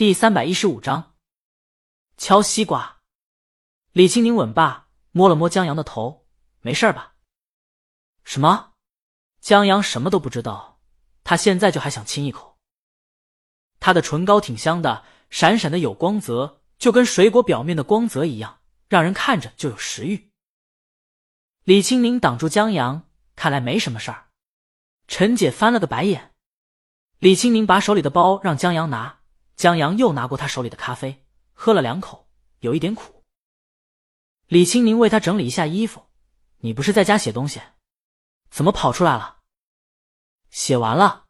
第三百一十五章，敲西瓜。李青宁吻罢，摸了摸江阳的头，没事吧？什么？江阳什么都不知道，他现在就还想亲一口。他的唇膏挺香的，闪闪的有光泽，就跟水果表面的光泽一样，让人看着就有食欲。李青宁挡住江阳，看来没什么事儿。陈姐翻了个白眼。李青宁把手里的包让江阳拿。江阳又拿过他手里的咖啡，喝了两口，有一点苦。李青宁为他整理一下衣服：“你不是在家写东西，怎么跑出来了？”写完了。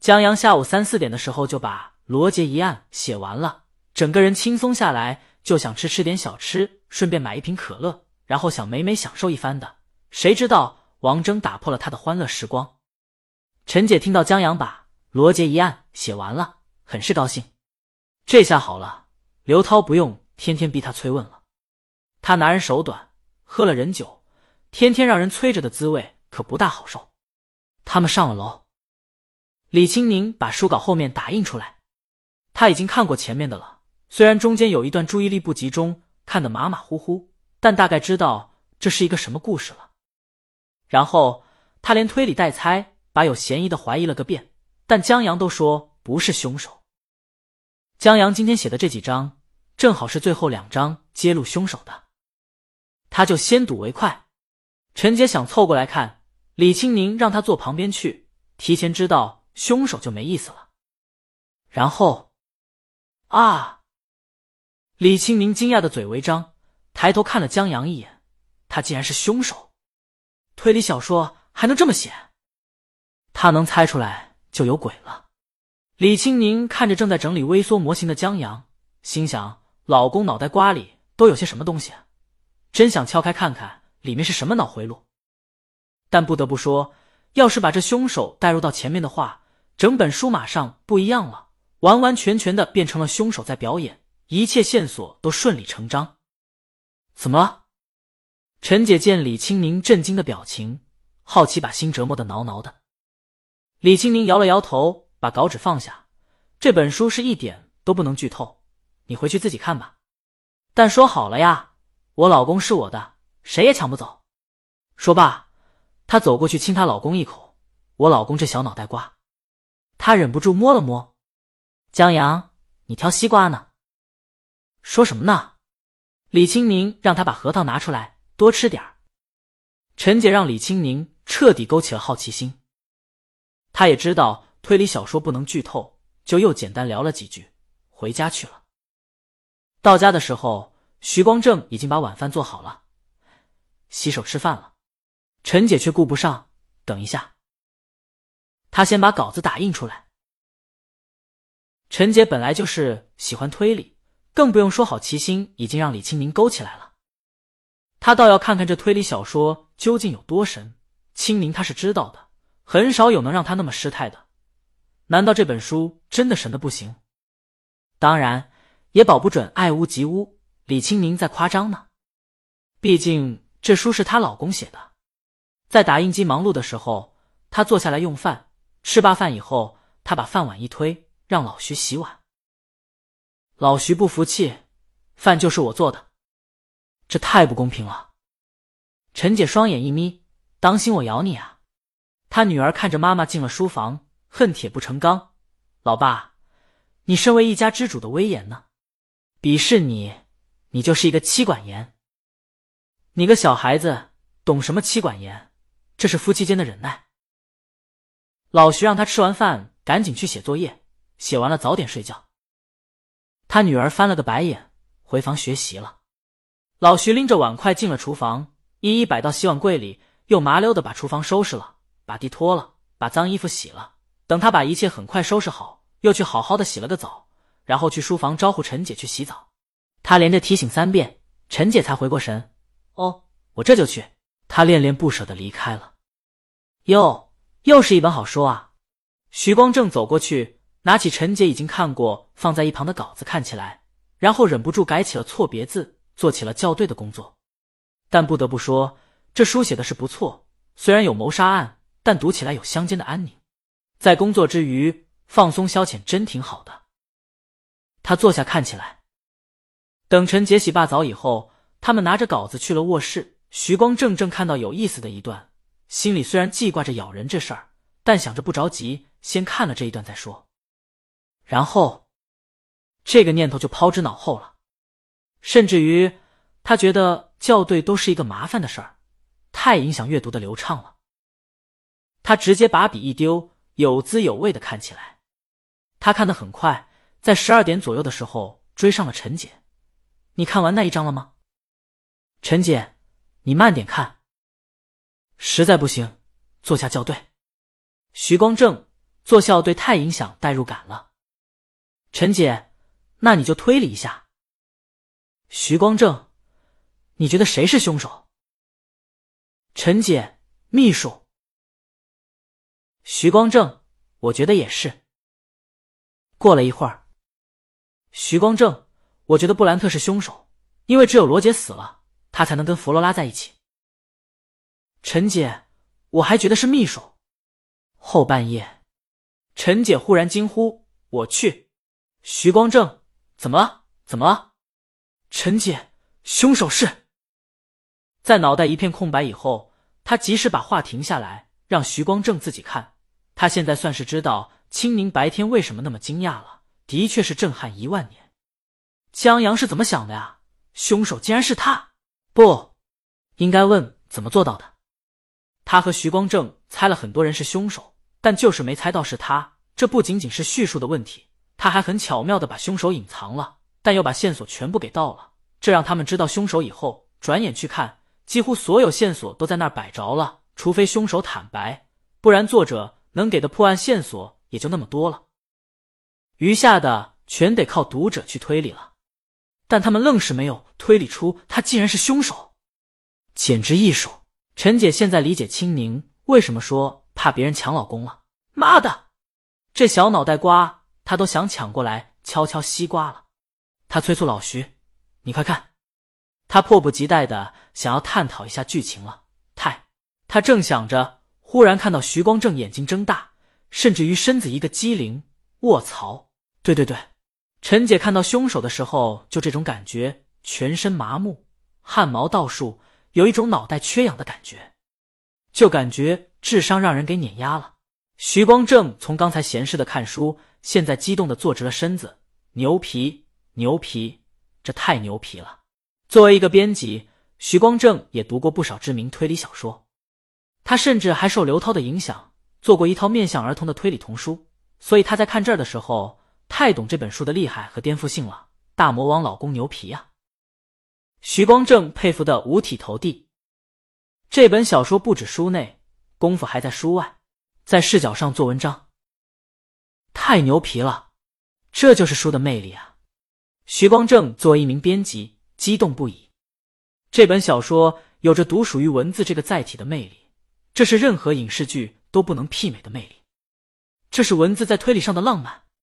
江阳下午三四点的时候就把《罗杰一案》写完了，整个人轻松下来，就想吃吃点小吃，顺便买一瓶可乐，然后想美美享受一番的。谁知道王峥打破了他的欢乐时光。陈姐听到江阳把《罗杰一案》写完了。很是高兴，这下好了，刘涛不用天天逼他催问了。他拿人手短，喝了人酒，天天让人催着的滋味可不大好受。他们上了楼，李青宁把书稿后面打印出来，他已经看过前面的了，虽然中间有一段注意力不集中，看得马马虎虎，但大概知道这是一个什么故事了。然后他连推理带猜，把有嫌疑的怀疑了个遍，但江阳都说不是凶手。江阳今天写的这几章，正好是最后两章揭露凶手的，他就先睹为快。陈杰想凑过来看，李青宁让他坐旁边去，提前知道凶手就没意思了。然后，啊！李青宁惊讶的嘴微张，抬头看了江阳一眼，他竟然是凶手。推理小说还能这么写？他能猜出来就有鬼了。李青宁看着正在整理微缩模型的江阳，心想：老公脑袋瓜里都有些什么东西？真想敲开看看里面是什么脑回路。但不得不说，要是把这凶手带入到前面的话，整本书马上不一样了，完完全全的变成了凶手在表演，一切线索都顺理成章。怎么了？陈姐见李青宁震惊的表情，好奇把心折磨的挠挠的。李青宁摇了摇头。把稿纸放下，这本书是一点都不能剧透，你回去自己看吧。但说好了呀，我老公是我的，谁也抢不走。说罢，她走过去亲她老公一口。我老公这小脑袋瓜，她忍不住摸了摸。江阳，你挑西瓜呢？说什么呢？李青宁让他把核桃拿出来，多吃点儿。陈姐让李青宁彻底勾起了好奇心，她也知道。推理小说不能剧透，就又简单聊了几句，回家去了。到家的时候，徐光正已经把晚饭做好了，洗手吃饭了。陈姐却顾不上，等一下，她先把稿子打印出来。陈姐本来就是喜欢推理，更不用说好奇心已经让李清明勾起来了。他倒要看看这推理小说究竟有多神。清明他是知道的，很少有能让他那么失态的。难道这本书真的神的不行？当然，也保不准爱屋及乌，李青宁在夸张呢。毕竟这书是她老公写的。在打印机忙碌的时候，她坐下来用饭。吃罢饭以后，她把饭碗一推，让老徐洗碗。老徐不服气，饭就是我做的，这太不公平了。陈姐双眼一眯，当心我咬你啊！她女儿看着妈妈进了书房。恨铁不成钢，老爸，你身为一家之主的威严呢？鄙视你，你就是一个妻管严。你个小孩子懂什么妻管严？这是夫妻间的忍耐。老徐让他吃完饭赶紧去写作业，写完了早点睡觉。他女儿翻了个白眼，回房学习了。老徐拎着碗筷进了厨房，一一摆到洗碗柜里，又麻溜的把厨房收拾了，把地拖了，把脏衣服洗了。等他把一切很快收拾好，又去好好的洗了个澡，然后去书房招呼陈姐去洗澡。他连着提醒三遍，陈姐才回过神。哦，我这就去。他恋恋不舍的离开了。哟，又是一本好书啊！徐光正走过去，拿起陈姐已经看过放在一旁的稿子看起来，然后忍不住改起了错别字，做起了校对的工作。但不得不说，这书写的是不错，虽然有谋杀案，但读起来有乡间的安宁。在工作之余放松消遣，真挺好的。他坐下看起来。等陈杰洗罢澡以后，他们拿着稿子去了卧室。徐光正正看到有意思的一段，心里虽然记挂着咬人这事儿，但想着不着急，先看了这一段再说。然后，这个念头就抛之脑后了，甚至于他觉得校对都是一个麻烦的事儿，太影响阅读的流畅了。他直接把笔一丢，有滋有味的看起来。他看得很快，在十二点左右的时候追上了陈姐。你看完那一章了吗？陈姐，你慢点看。实在不行，坐下校对。徐光正，做校对太影响代入感了。陈姐，那你就推理一下。徐光正，你觉得谁是凶手？陈姐，秘书。徐光正，我觉得也是。过了一会儿，徐光正，我觉得布兰特是凶手，因为只有罗杰死了，他才能跟弗罗拉在一起。陈姐，我还觉得是秘书。后半夜，陈姐忽然惊呼：“我去！”徐光正，怎么了？怎么了？陈姐，凶手是……在脑袋一片空白以后，他及时把话停下来，让徐光正自己看。他现在算是知道青宁白天为什么那么惊讶了，的确是震撼一万年。江阳是怎么想的呀？凶手竟然是他？不应该问怎么做到的。他和徐光正猜了很多人是凶手，但就是没猜到是他。这不仅仅是叙述的问题，他还很巧妙的把凶手隐藏了，但又把线索全部给盗了。这让他们知道凶手以后，转眼去看，几乎所有线索都在那儿摆着了，除非凶手坦白，不然作者。能给的破案线索也就那么多了，余下的全得靠读者去推理了。但他们愣是没有推理出他竟然是凶手，简直艺术！陈姐现在理解青宁为什么说怕别人抢老公了。妈的，这小脑袋瓜，他都想抢过来敲敲西瓜了。他催促老徐：“你快看！”他迫不及待的想要探讨一下剧情了。太，他正想着。忽然看到徐光正眼睛睁大，甚至于身子一个机灵。卧槽！对对对，陈姐看到凶手的时候就这种感觉，全身麻木，汗毛倒竖，有一种脑袋缺氧的感觉，就感觉智商让人给碾压了。徐光正从刚才闲适的看书，现在激动的坐直了身子。牛皮，牛皮，这太牛皮了！作为一个编辑，徐光正也读过不少知名推理小说。他甚至还受刘涛的影响，做过一套面向儿童的推理童书，所以他在看这儿的时候，太懂这本书的厉害和颠覆性了。大魔王老公牛皮呀！徐光正佩服的五体投地。这本小说不止书内功夫，还在书外，在视角上做文章，太牛皮了！这就是书的魅力啊！徐光正作为一名编辑，激动不已。这本小说有着独属于文字这个载体的魅力。这是任何影视剧都不能媲美的魅力，这是文字在推理上的浪漫。